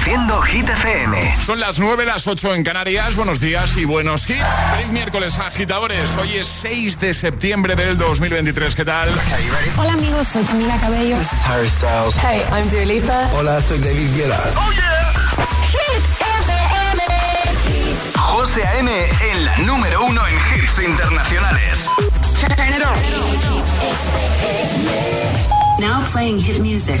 Reproduciendo Hit FM. Son las 9, las 8 en Canarias. Buenos días y buenos hits. Feliz miércoles, agitadores. Hoy es 6 de septiembre del 2023. ¿Qué tal? Hola, amigos. Soy Camila Cabello. This is Harry Styles. Hey, I'm Dua Lipa. Hola, soy David Guetta. ¡Oh, yeah! Hit FM. José A.M. en la número uno en hits internacionales. Turn it on. Now playing hit music.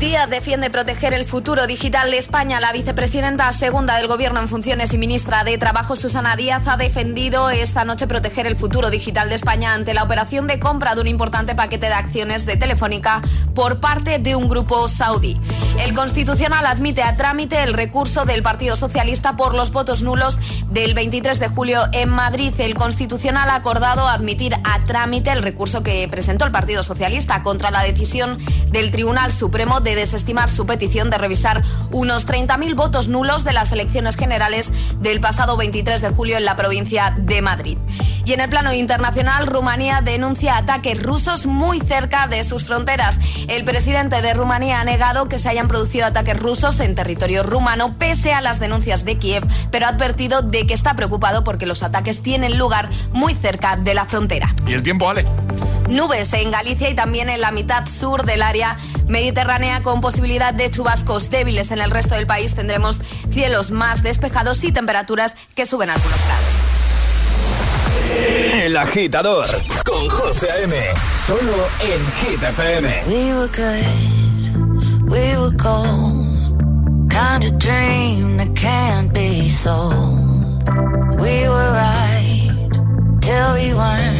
Díaz defiende proteger el futuro digital de España. La vicepresidenta segunda del Gobierno en funciones y ministra de Trabajo, Susana Díaz, ha defendido esta noche proteger el futuro digital de España ante la operación de compra de un importante paquete de acciones de Telefónica por parte de un grupo saudí. El Constitucional admite a trámite el recurso del Partido Socialista por los votos nulos del 23 de julio en Madrid. El Constitucional ha acordado admitir a trámite el recurso que presentó el Partido Socialista contra la decisión del Tribunal Supremo de desestimar su petición de revisar unos 30.000 votos nulos de las elecciones generales del pasado 23 de julio en la provincia de Madrid. Y en el plano internacional, Rumanía denuncia ataques rusos muy cerca de sus fronteras. El presidente de Rumanía ha negado que se hayan producido ataques rusos en territorio rumano, pese a las denuncias de Kiev, pero ha advertido de que está preocupado porque los ataques tienen lugar muy cerca de la frontera. ¿Y el tiempo, Ale? Nubes en Galicia y también en la mitad sur del área mediterránea con posibilidad de chubascos débiles en el resto del país. Tendremos cielos más despejados y temperaturas que suben algunos grados. El agitador con José M. Solo en Hit FM. We were good, we were gold. Kind of dream that can't be sold. We were right till we weren't.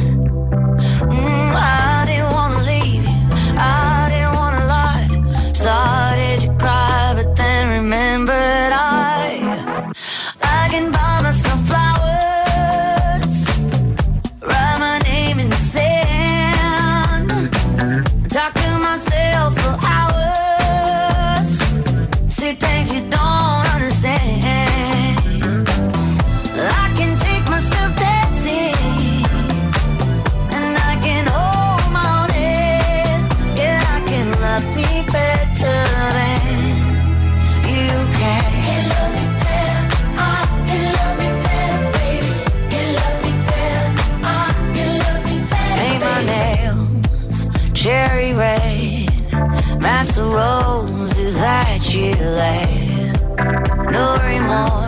That you laid. No remorse,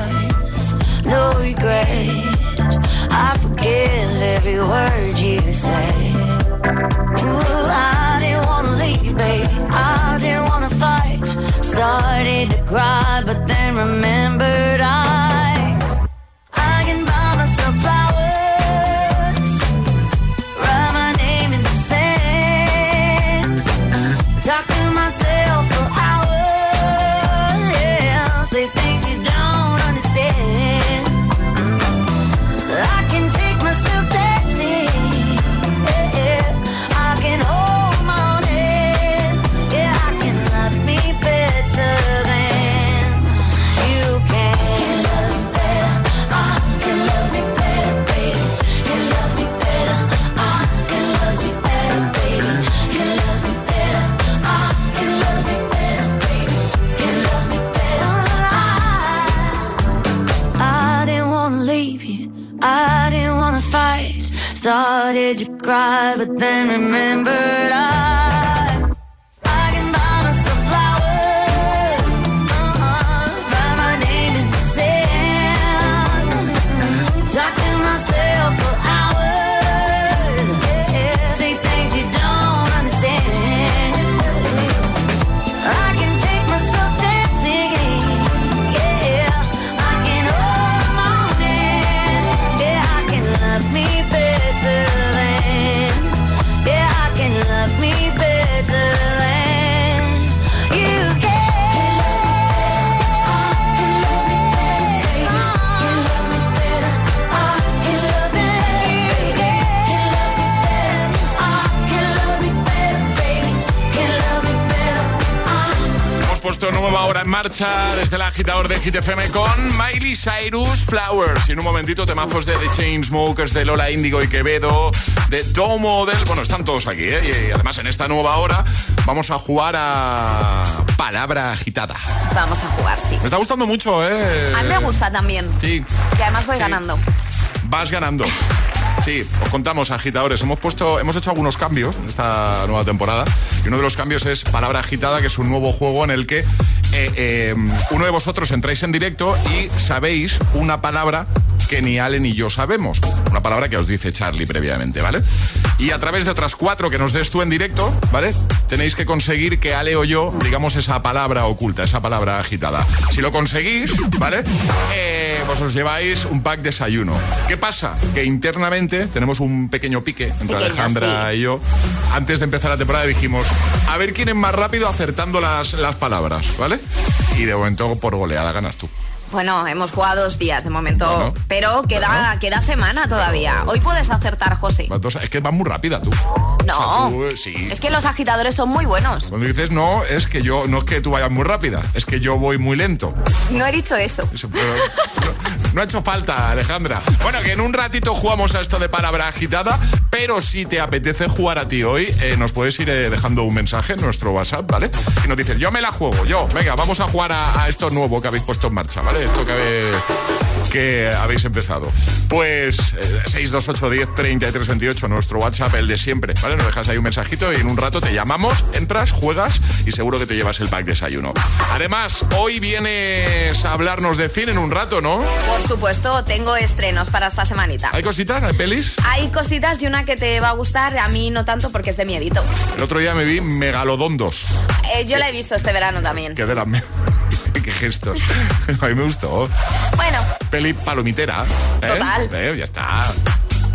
marcha desde el agitador de GTFM con Miley Cyrus Flowers. Y en un momentito temazos de The Chainsmokers, de Lola Índigo y Quevedo, de Domo Model. Bueno, están todos aquí, ¿eh? Y además en esta nueva hora vamos a jugar a palabra agitada. Vamos a jugar, sí. Me está gustando mucho, ¿eh? A mí me gusta también. Sí. Que además voy Sí. ganando. Vas ganando. Sí, os contamos, agitadores. Hemos puesto, hemos hecho algunos cambios en esta nueva temporada. Y uno de los cambios es Palabra Agitada, que es un nuevo juego en el que eh, eh, uno de vosotros entráis en directo y sabéis una palabra que ni Ale ni yo sabemos. Una palabra que os dice Charlie previamente, ¿vale? Y a través de otras cuatro que nos des tú en directo, ¿vale? Tenéis que conseguir que Ale o yo digamos esa palabra oculta, esa palabra agitada. Si lo conseguís, ¿vale? Eh, pues os lleváis un pack desayuno. ¿Qué pasa? Que internamente tenemos un pequeño pique entre Pequeño, Alejandra sí. y yo. Antes de empezar la temporada dijimos, a ver quién es más rápido acertando las, las palabras, ¿vale? Y de momento por goleada ganas tú. Bueno, hemos jugado dos días de momento, Bueno, pero queda, bueno. queda semana todavía. Hoy puedes acertar, José. Es que vas muy rápida tú. No, O sea, tú, eh, sí. es que los agitadores son muy buenos. Cuando dices no, es que yo, no es que tú vayas muy rápida, es que yo voy muy lento. No he dicho eso. Eso, pero no ha hecho falta, Alejandra. Bueno, que en un ratito jugamos a esto de palabra agitada, pero si te apetece jugar a ti hoy, eh, nos puedes ir eh, dejando un mensaje en nuestro WhatsApp, ¿vale? Y nos dices, yo me la juego, yo, venga, vamos a jugar a, esto nuevo que habéis puesto en marcha, ¿vale? Esto que, que habéis empezado. Pues eh, 628 10 33 28, nuestro WhatsApp, el de siempre, ¿vale? Nos dejas ahí un mensajito y en un rato te llamamos, entras, juegas y seguro que te llevas el pack desayuno. Además, hoy vienes a hablarnos de cine en un rato, ¿no? Supuesto, tengo estrenos para esta semanita. ¿Hay cositas? ¿Hay pelis? Hay cositas y una que te va a gustar, a mí no tanto porque es de miedito. El otro día me vi Megalodon 2, Eh, yo la he visto este verano también. que de las... me- Qué gestos. A mí me gustó. Bueno, Peli palomitera. ¿eh? Total. Eh, ya está.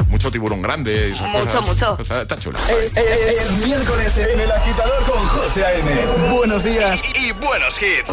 Mucho tiburón grande. y esas Mucho, cosas. mucho. O sea, está chulo. Es miércoles en el agitador con José A.M. Buenos días Y buenos hits.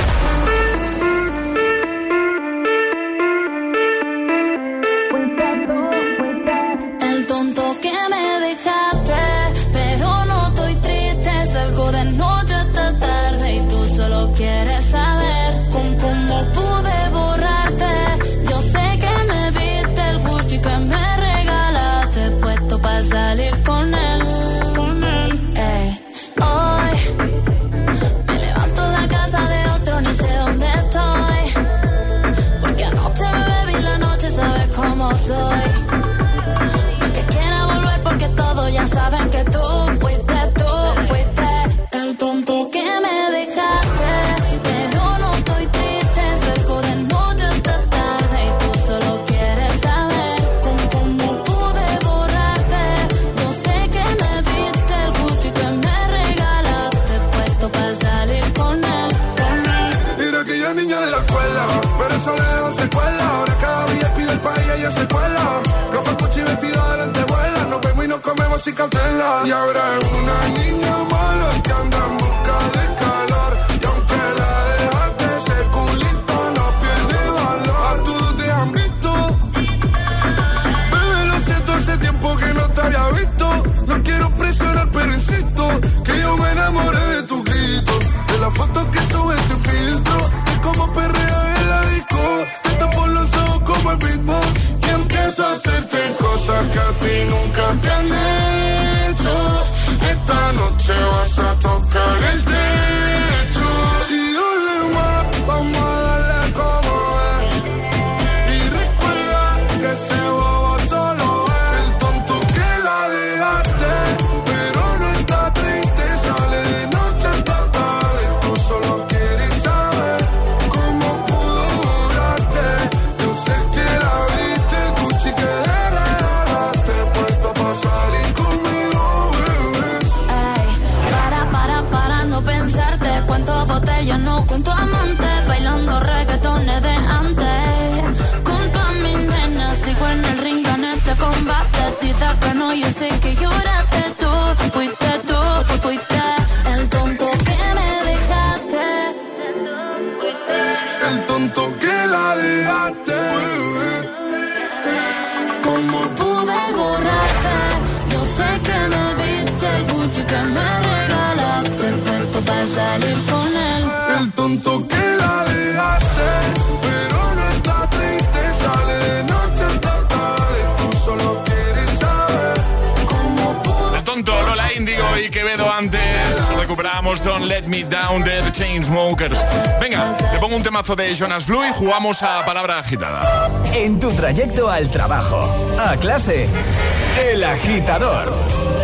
Y ahora es una niña mala que anda en busca de calor. Y aunque la dejaste, ese culito no pierde valor. A todos te han visto. Bebé, lo siento, hace tiempo que no te había visto. No quiero presionar, pero insisto que yo me enamoré de tus gritos. De las fotos que subes sin filtro. es como perreas en la disco. Te tapo los ojos como el beatbox. Y empiezo a hacerte cosas que a ti nunca te. Temazo de Jonas Blue y jugamos a palabra agitada. En tu trayecto al trabajo, a clase, El Agitador,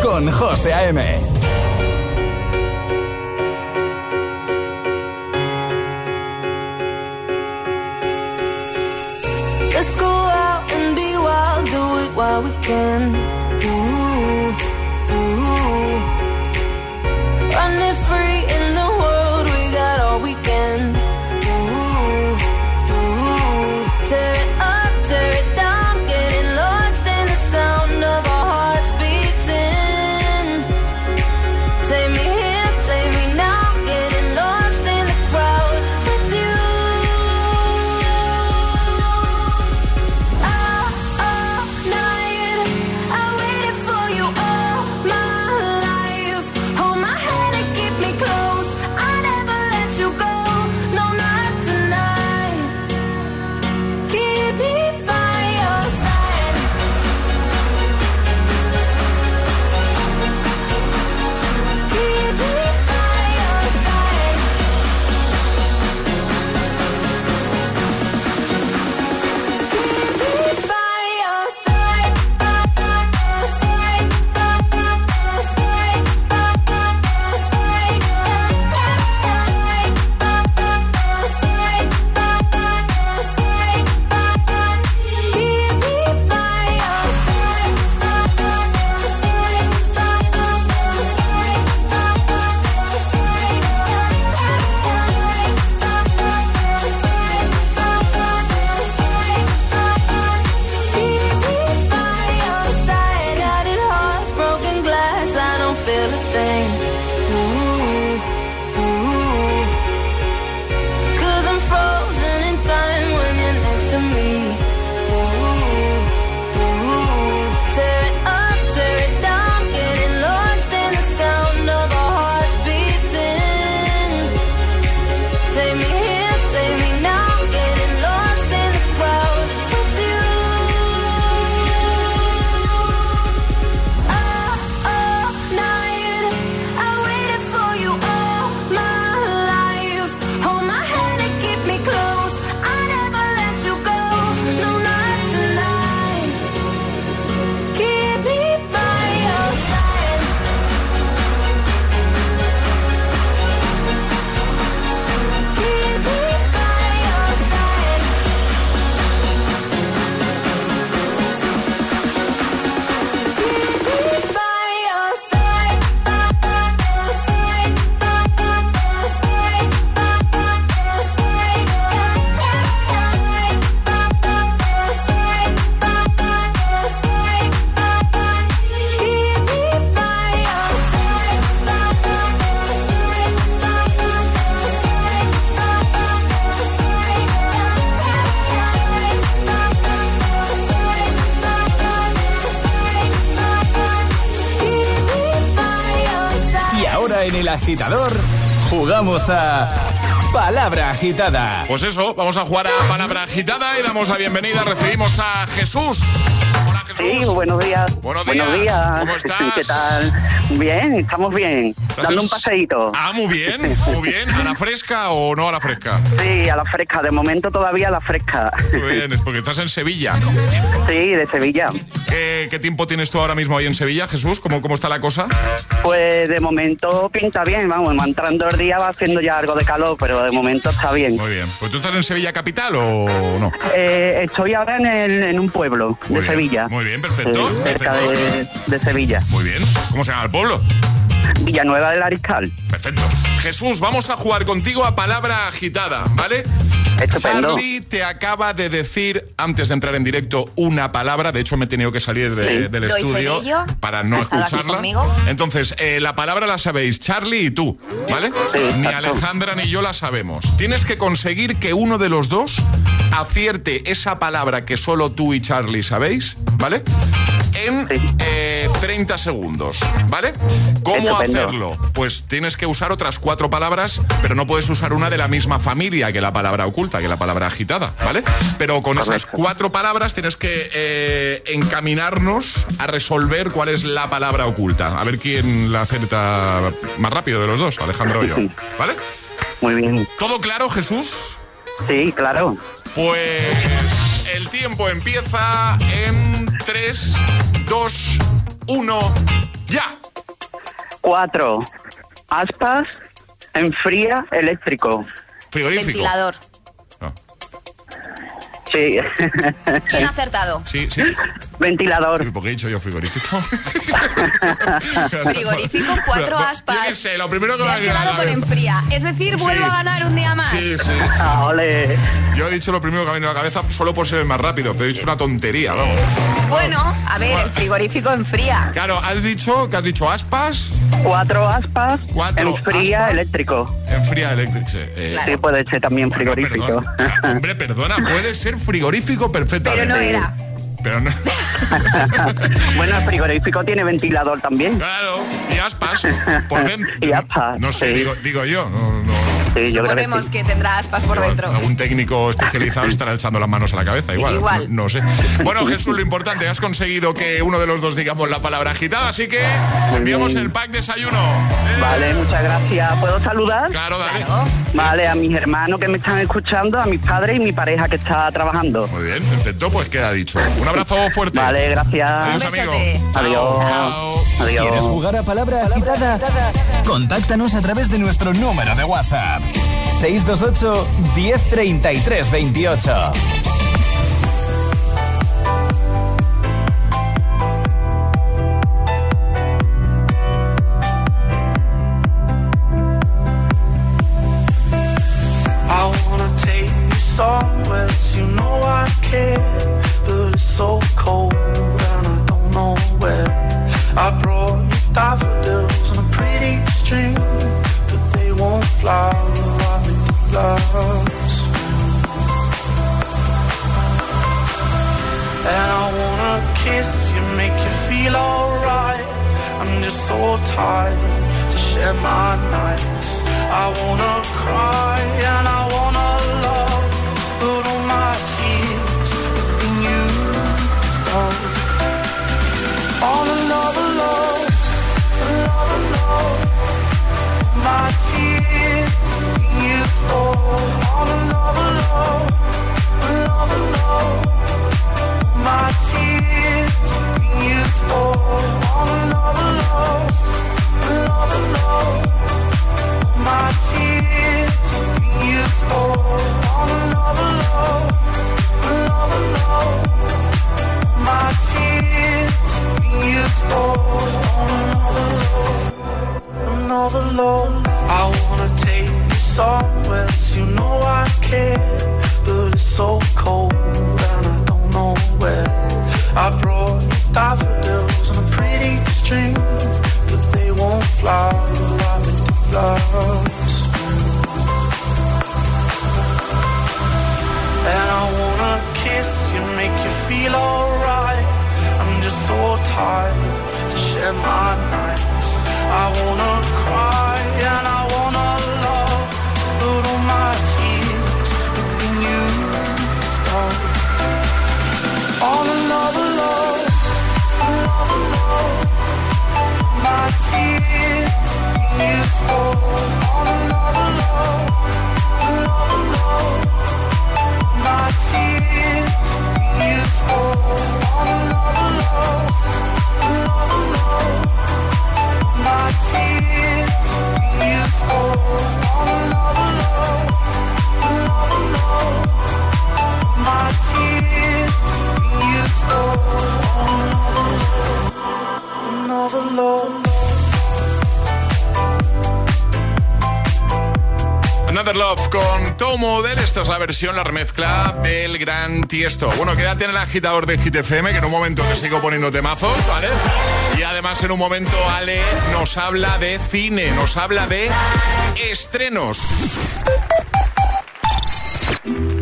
con José A.M. Let's go out and be wild, do it while we can. No, jugamos a Palabra Agitada. Pues eso, vamos a jugar a palabra agitada y damos la bienvenida. Recibimos a Jesús. Hola Jesús. Sí, buenos días. Buenos Buenos días. días. ¿Cómo estás? ¿Qué tal? Bien, estamos bien. ¿Estás Dando un paseíto. Ah, muy bien, muy bien. ¿A la fresca o no a la fresca? Sí, a la fresca. De momento todavía a la fresca. Muy bien, porque estás en Sevilla. Sí, de Sevilla. ¿Qué, qué tiempo tienes tú ahora mismo ahí en Sevilla, Jesús? ¿Cómo, cómo está la cosa? Pues de momento pinta bien, vamos, va entrando el día, va haciendo ya algo de calor, pero de momento está bien. Muy bien. ¿Pues tú estás en Sevilla capital o no? Eh, estoy ahora en, el- en un pueblo Muy de bien, Sevilla. muy bien, perfecto, Sí, cerca perfecto. de, de Sevilla. Muy bien. ¿Cómo se llama el pueblo? Villanueva del Ariscal. Perfecto. Jesús, vamos a jugar contigo a palabra agitada, ¿vale? Estupendo. Charlie te acaba de decir, antes de entrar en directo, una palabra. De hecho, me he tenido que salir de- Sí. del estudio ello. para no escucharla. Entonces, eh, la palabra la sabéis Charlie y tú, ¿vale? Sí, ni. Alejandra ni yo la sabemos. Tienes que conseguir que uno de los dos acierte esa palabra que solo tú y Charlie sabéis, ¿vale? En Sí. eh, 30 segundos, ¿vale? ¿Cómo hacerlo? Pues tienes que usar otras cuatro palabras, pero no puedes usar una de la misma familia que la palabra oculta, que la palabra agitada, ¿vale? Pero con esas cuatro palabras tienes que eh, encaminarnos a resolver cuál es la palabra oculta. A ver quién la acerta más rápido de los dos, Alejandro o yo, ¿vale? Muy bien. ¿Todo claro, Jesús? Sí, claro. Pues el tiempo empieza en 3, 2, 1, ya. Cuatro. Aspas. Enfría eléctrico. Frigorífico. Ventilador. No. Sí. ¿Quién ha acertado? Sí, sí. Ventilador. ¿Por qué he dicho yo frigorífico? Frigorífico, cuatro aspas. Yo sé, lo primero que Te me ha has quedado con enfría. Es decir, vuelvo Sí. a ganar un día más. Sí, sí. Ah, ole. Yo he dicho lo primero que me ha venido a la cabeza solo por ser el más rápido, pero he dicho una tontería, vamos. Bueno, a ver, el frigorífico enfría. Claro, has dicho que has dicho aspas, Cuatro aspas. Cuatro Enfría aspas. eléctrico. enfría eléctrico. sí, eh, Claro. Sí, puede ser también bueno, frigorífico. perdón. Hombre, perdona, puede ser frigorífico perfectamente. Pero no era. Pero no. bueno, el frigorífico tiene ventilador también. Claro, y aspas por dentro. Y aspas, No sé, sí. digo, digo yo. No, no. Sí, yo creo que Suponemos sí. que tendrá aspas por dentro. Algún técnico especializado estará echando las manos a la cabeza, igual. Igual. No, no sé. Bueno, Jesús, lo importante, has conseguido que uno de los dos digamos la palabra agitada, así que enviamos el pack desayuno. Eh, Vale, muchas gracias. ¿Puedo saludar? Claro, dale. Claro. Vale, a mis hermanos que me están escuchando, a mis padres y mi pareja que está trabajando. Muy bien, perfecto, pues queda dicho. Un abrazo fuerte. Vale, gracias. Adiós, amigo. Chao. Adiós. Chao. ¿Quieres Adiós. jugar a palabra agitada? Contáctanos a través de nuestro número de WhatsApp. 628 1033 28. Versión, la remezcla del gran Tiesto. Bueno, quédate en el agitador de Hit FM, que en un momento te sigo poniendo temazos, ¿vale? Y además en un momento Ale nos habla de cine, nos habla de estrenos.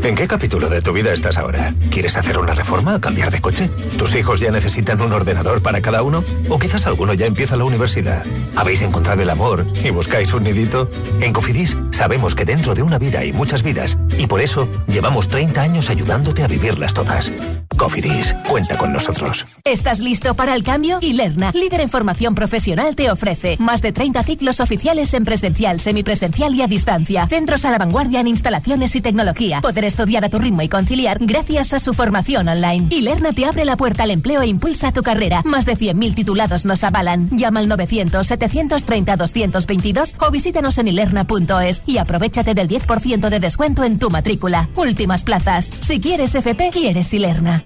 ¿En qué capítulo de tu vida estás ahora? ¿Quieres hacer una reforma o cambiar de coche? ¿Tus hijos ya necesitan un ordenador para cada uno? ¿O quizás alguno ya empieza la universidad? ¿Habéis encontrado el amor y buscáis un nidito? En Cofidis sabemos que dentro de una vida hay muchas vidas y por eso llevamos 30 años ayudándote a vivirlas todas. Cofidis, cuenta con nosotros. ¿Estás listo para el cambio? Ilerna, líder en formación profesional, te ofrece más de 30 ciclos oficiales en presencial, semipresencial y a distancia. Centros a la vanguardia en instalaciones y tecnología. Poder estudiar a tu ritmo y conciliar gracias a su formación online. Ilerna te abre la puerta al empleo e impulsa tu carrera. Más de 100.000 titulados nos avalan. Llama al 900-730-222 o visítanos en ilerna.es y aprovechate del 10% de descuento en tu matrícula. Últimas plazas. Si quieres FP, quieres Ilerna.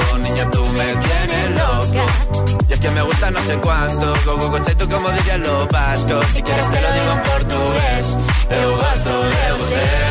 tú me tienes loca. Y es que me gusta no sé cuánto, go go go tú como dirían los vascos, si quieres te lo digo en portugués, eu gosto de você.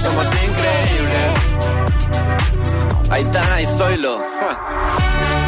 Somos increíbles. Aitana y Zoilo. ja.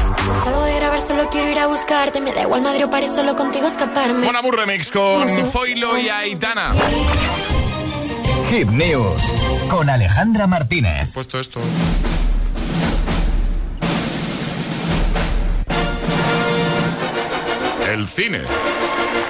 Salgo de grabar, solo quiero ir a buscarte, me da igual Madrid o París, solo contigo escaparme. Mon Amour Remix con Zoilo y Aitana. Hit News con Alejandra Martínez. Puesto esto. El cine.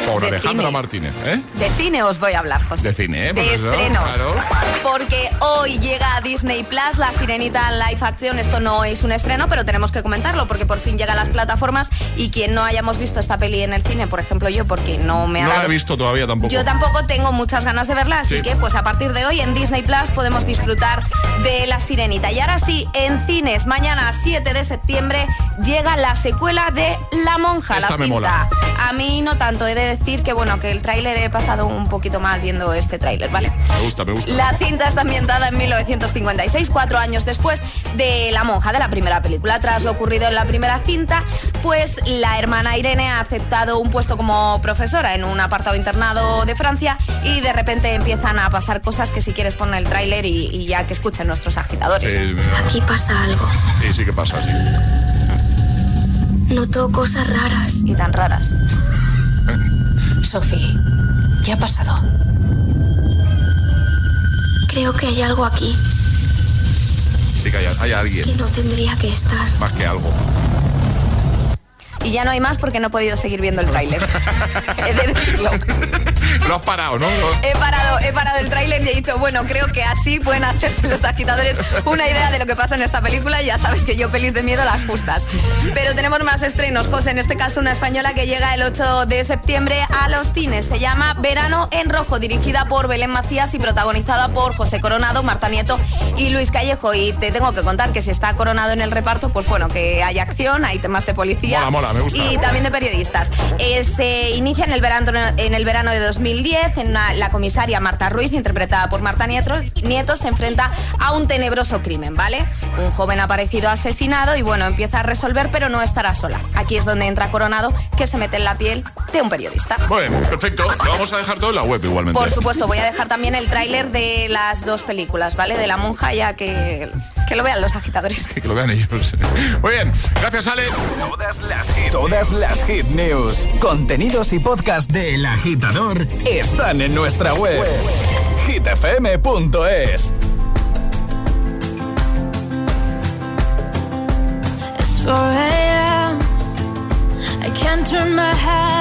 Por De Alejandra cine. Martínez, ¿eh? De cine os voy a hablar, José. De cine, ¿eh? De Pues estrenos. claro. Porque hoy llega a Disney Plus la Sirenita Live Action. Esto no es un estreno, pero tenemos que comentarlo porque por fin llega a las plataformas y quien no hayamos visto esta peli en el cine, por ejemplo yo, porque no me ha No la he visto todavía tampoco. Yo tampoco tengo muchas ganas de verla, así Sí. que pues a partir de hoy en Disney Plus podemos disfrutar de La Sirenita. Y ahora sí, en cines, mañana 7 de septiembre llega la secuela de La Monja, Esta la me mola. A mí no tanto, he de decir que bueno, que el tráiler he pasado un poquito mal viendo este tráiler, ¿vale? Me gusta, me gusta. La cinta está ambientada en 1956, cuatro años después de La Monja, de la primera película. Tras lo ocurrido en la primera cinta, pues la hermana Irene ha aceptado un puesto como profesora en un apartado internado de Francia y de repente empiezan a pasar cosas que si quieres poner el tráiler y, y ya que escuchen nuestros agitadores. Sí, Aquí pasa algo. sí, sí que pasa, sí. Noto cosas raras. Y tan raras. Sophie, ¿qué ha pasado? Creo que hay algo aquí Sí que hay, hay alguien, que no tendría que estar. más que algo. Y ya no hay más porque no he podido seguir viendo el tráiler. He de decirlo. Lo has parado, ¿no? He parado, he parado el tráiler y he dicho, bueno, creo que así pueden hacerse los agitadores una idea de lo que pasa en esta película y ya sabes que yo pelis de miedo las justas. Pero tenemos más estrenos, José, en este caso una española que llega el 8 de septiembre a los cines. Se llama Verano en Rojo, dirigida por Belén Macías y protagonizada por José Coronado, Marta Nieto y Luis Callejo. Y te tengo que contar que si está Coronado en el reparto, pues bueno, que hay acción, hay temas de policía. Mola, mola, me gusta. Y también de periodistas. Eh, se inicia en el verano, en el verano de 2010, en una- la comisaria Marta Ruiz, interpretada por Marta Nieto, Nieto, se enfrenta a un tenebroso crimen, ¿vale? Un joven aparecido asesinado y bueno, empieza a resolver, pero no estará sola. Aquí es donde entra Coronado, que se mete en la piel de un periodista. Bueno, perfecto. Lo vamos a dejar todo en la web igualmente. Por supuesto, voy a dejar también el tráiler de las dos películas, ¿vale? De la monja, ya que, que lo vean los agitadores. Que lo vean ellos. Muy bien. Gracias, Ale. Todas las hit. Todas las hit news, contenidos y podcast de El Agitador están en nuestra web. hitfm.es. It's 4 a.m. I can't turn my head.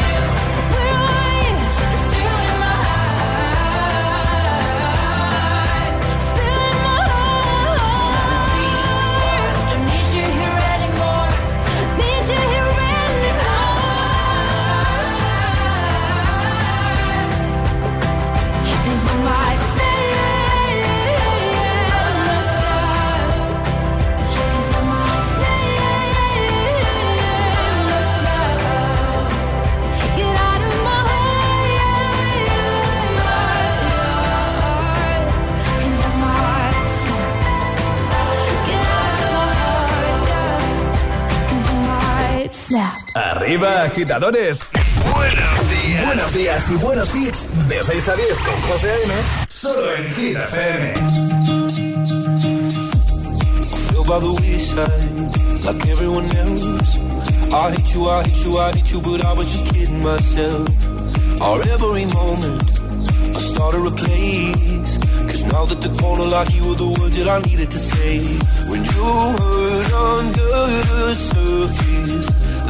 Snap. Arriba, agitadores. Buenos días. Buenos días y buenos hits. De 6 a 10 con José A.M. Solo en Hit FM. feel by the wayside like everyone else. I hate you, I hate you, I hate you, but I was just kidding myself. Or every moment I started a place. Cause now that the corner like you were the words that I needed to say. When you hurt under the surface,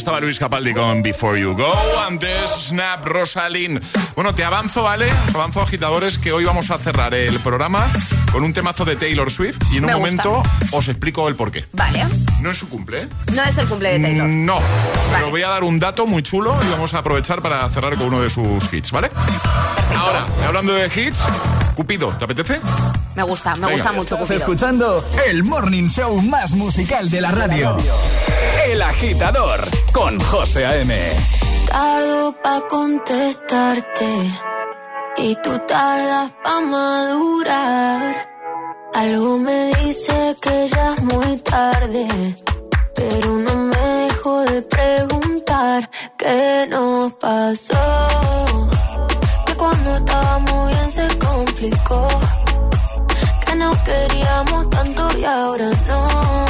Estaba Luis Capaldi con Before You Go. Antes, Snap, Rosalind. Bueno, te avanzo, ¿vale? Os avanzo, agitadores, que hoy vamos a cerrar el programa con un temazo de Taylor Swift y en Me un gusta. momento os explico el porqué. Vale. No es su cumple, ¿eh? No es el cumple de Taylor. No. Pero voy a dar un dato muy chulo y vamos a aprovechar para cerrar con uno de sus hits, ¿vale? Ahora, hablando de hits, Cupido, ¿te apetece? Me gusta, me Venga. gusta mucho Estás Cupido. escuchando el Morning Show más musical de la radio. El agitador con José A.M. Tardo pa' contestarte y tú tardas pa' madurar. Algo me dice que ya es muy tarde, pero no me dejo de preguntar qué nos pasó. Que cuando estábamos bien se complicó, que nos queríamos tanto y ahora no.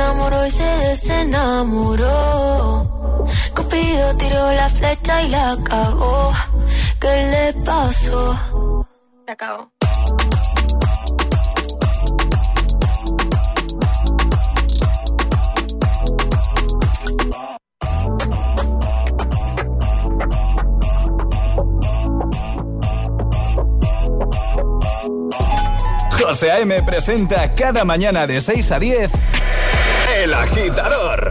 enamoró y se desenamoró. Cupido tiró la flecha y la cagó. ¿Qué le pasó? José A.M. presenta cada mañana de 6 a 10 agitador.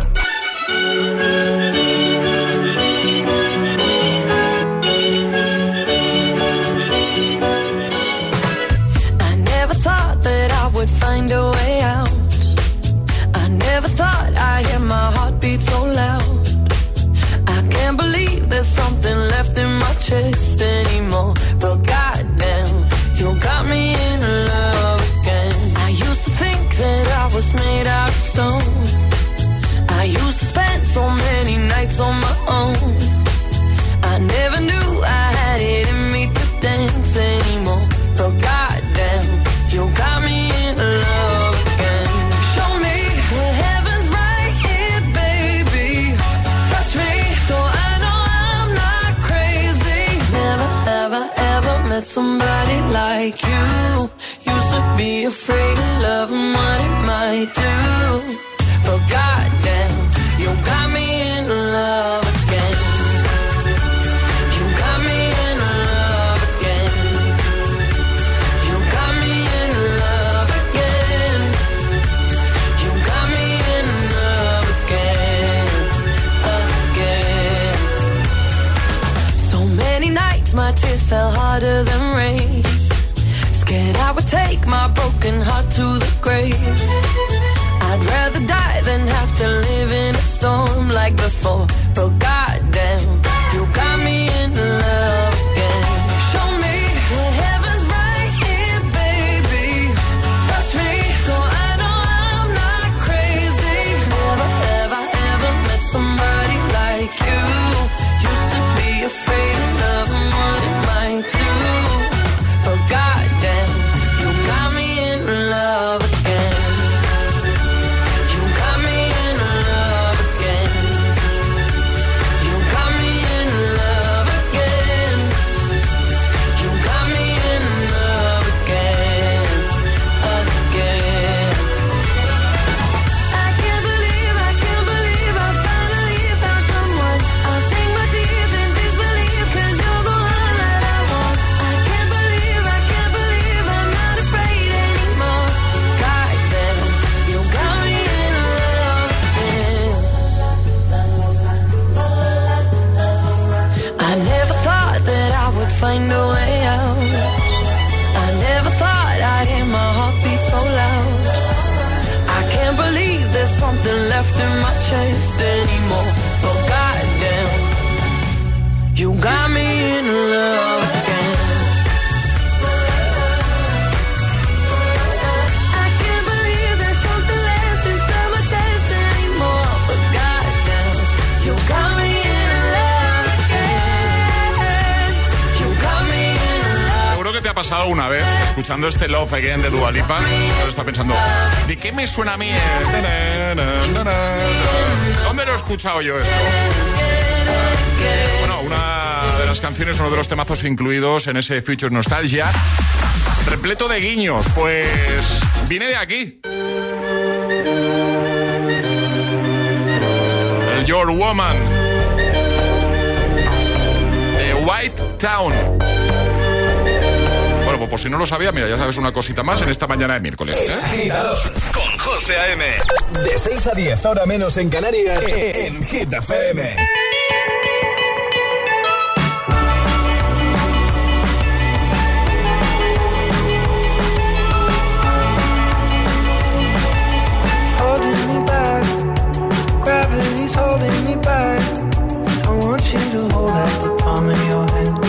una vez, escuchando este Love Again de Dualipa, está pensando, ¿de qué me suena a mí? ¿Dónde lo he escuchado yo esto? Bueno, una de las canciones, uno de los temazos incluidos en ese Future Nostalgia, repleto de guiños, pues viene de aquí. El Your Woman. de White Town por si no lo sabía, mira, ya sabes una cosita más en esta mañana de miércoles. ¿eh? Agitados con José A.M. De 6 a 10, ahora menos en Canarias, en Hit FM. Gravity's holding me back. I want you to hold out the palm of your hand.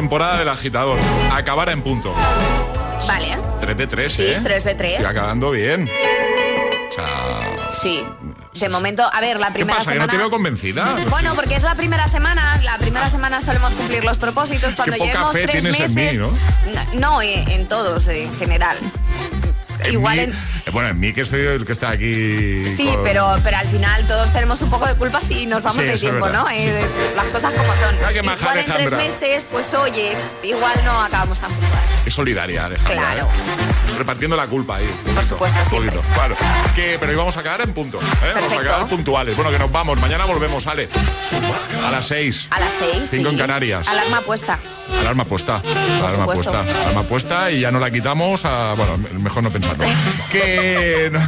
Temporada del agitador. Acabar en punto. Vale. 3 de 3, Sí, ¿eh? tres de tres. Estoy acabando bien. O sea. Sí. De momento, a ver, la ¿Qué primera pasa? ¿Que no semana. te veo convencida? Bueno, porque es la primera semana. La primera semana solemos cumplir los propósitos cuando Qué poca llevemos fe tres tienes en meses. mí, ¿no? No, en, en todos, en general. En Igual mí- en. Eh, Bueno, en mí que soy el que está aquí. Sí, con- pero, pero al final todos tenemos un poco de culpa si nos vamos Sí, de tiempo, ¿no? Eh, Las cosas como son. Ay, qué maja, igual en tres meses, pues oye, igual no acabamos tan puntuales. Es solidaria, Alejandra. Claro. ¿eh? Repartiendo la culpa ahí. Por supuesto, poquito. Claro. Que, pero íbamos a acabar en punto. ¿eh? Vamos a acabar puntuales. Bueno, que nos vamos. Mañana volvemos, Ale. A las 6. A las seis. Cinco sí. en Canarias. Alarma puesta. Alarma puesta. Alarma puesta. Alarma puesta y ya no la quitamos a. Bueno, mejor no pensarlo. que no-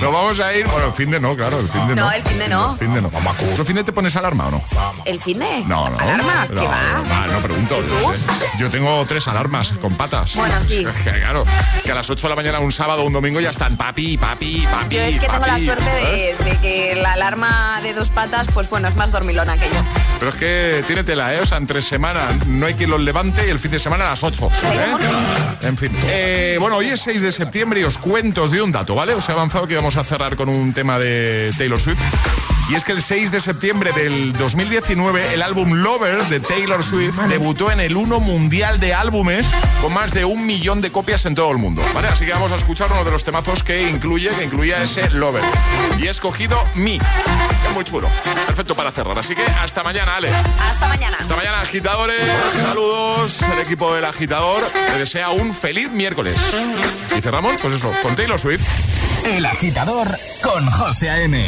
nos vamos a ir. Bueno, el fin de no, claro. El fin de no. No, el fin de no. El fin de no. ¿El fin de te pones alarma o no? ¿El fin de? No, no. ¿Alarma? No, ¿Qué va? No, no pregunto. ¿Y yo. Yo tengo tres alarmas con patas. Bueno, sí. Es que, claro, que a las 8 de la mañana un sábado o un domingo ya están papi, papi, papi. Yo es que tengo la suerte ¿eh? de, de que la alarma de dos patas, pues bueno, es más dormilona que yo. Pero es que tiene tela, ¿eh? O sea, entre semana no hay quien los levante y el fin de semana a las 8. ¿eh? En fin. Eh, bueno, hoy es 6 de septiembre y os cuento, os doy un dato, ¿vale? Os he avanzado que íbamos a cerrar con un tema de Taylor Swift. Y es que el 6 de septiembre del 2019 el álbum Lover de Taylor Swift debutó en el 1 mundial de álbumes con más de un millón de copias en todo el mundo, ¿vale? Así que vamos a escuchar uno de los temazos que incluye, que incluía ese Lover. Y he escogido Mi, que es muy chulo. Perfecto para cerrar. Así que hasta mañana, Ale. Hasta mañana. Hasta mañana, agitadores. Saludos. El equipo del agitador te desea un feliz miércoles. Y cerramos, pues eso, con Taylor Swift. El agitador con José A.M.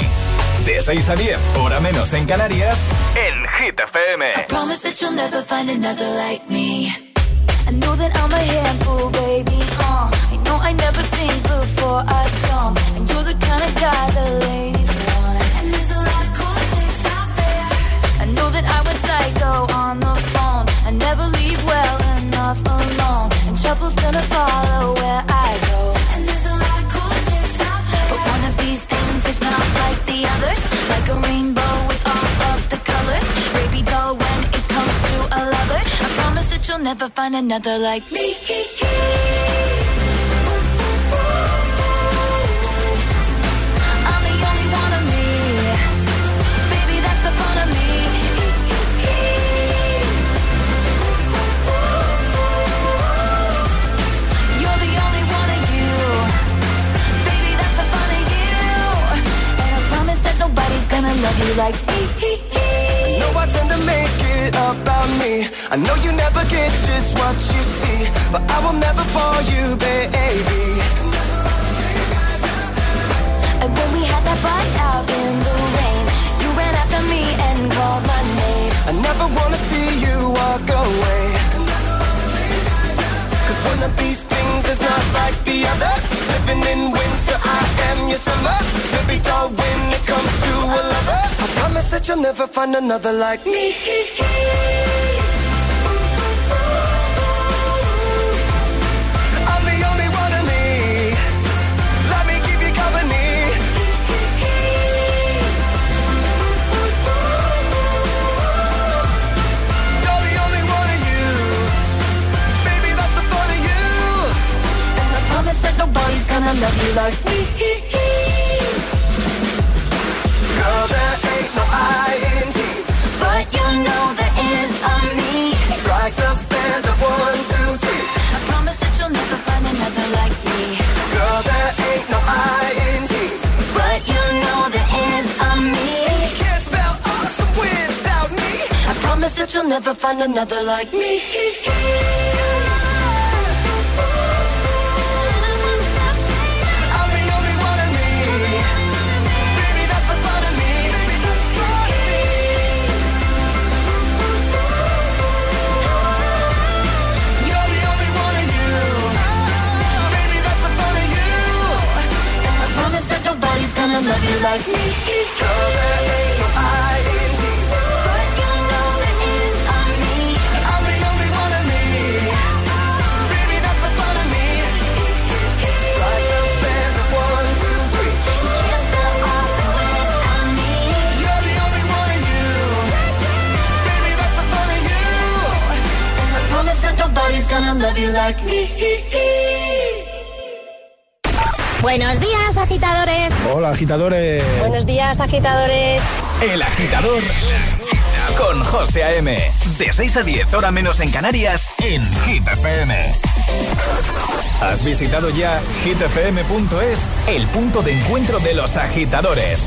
De 6 a 10, hora menos en Canarias, en Hit FM. Promise that you'll never find another like me. I know that I'm a handful, baby. Uh, I know I never think before I jump. And you're the kind of guy the ladies want. And there's a lot of cool chicks out there. I know that I went psycho on the phone. I never leave well enough alone. And trouble's gonna follow And I promise that nobody's gonna love you like me. Know I tend to make it about me. I know you never get just what you see, but I will never bore you, baby. And when we had that fight out in the rain, you ran after me and called my name. I never wanna see you walk away. Cause one of these things is not like the others. Living in winter, I am your summer. Baby doll, when it comes to a lover, I promise that you'll never find another like me. nobody's gonna love you like me. Girl, there ain't no I in T. But you know there is a me. Strike the band of one, two, three. I promise that you'll never find another like me. Girl, there ain't no I in T. But you know there is a me. Can't spell awesome without me. I promise that you'll never find another like me. Gonna love you like me. You the only one of. Baby, that's the fun of me. Strike one, two, three. You can't without me. You're the only one of you. Baby, that's the fun of you. I promise that nobody's gonna love you like me. Buenos días, agitadores. Hola, agitadores. Buenos días, agitadores. El agitador con José A.M. De 6 a 10, hora menos en Canarias, en Hit FM. ¿Has visitado ya hitfm.es, el punto de encuentro de los agitadores?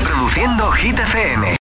Reproduciendo Hit FM.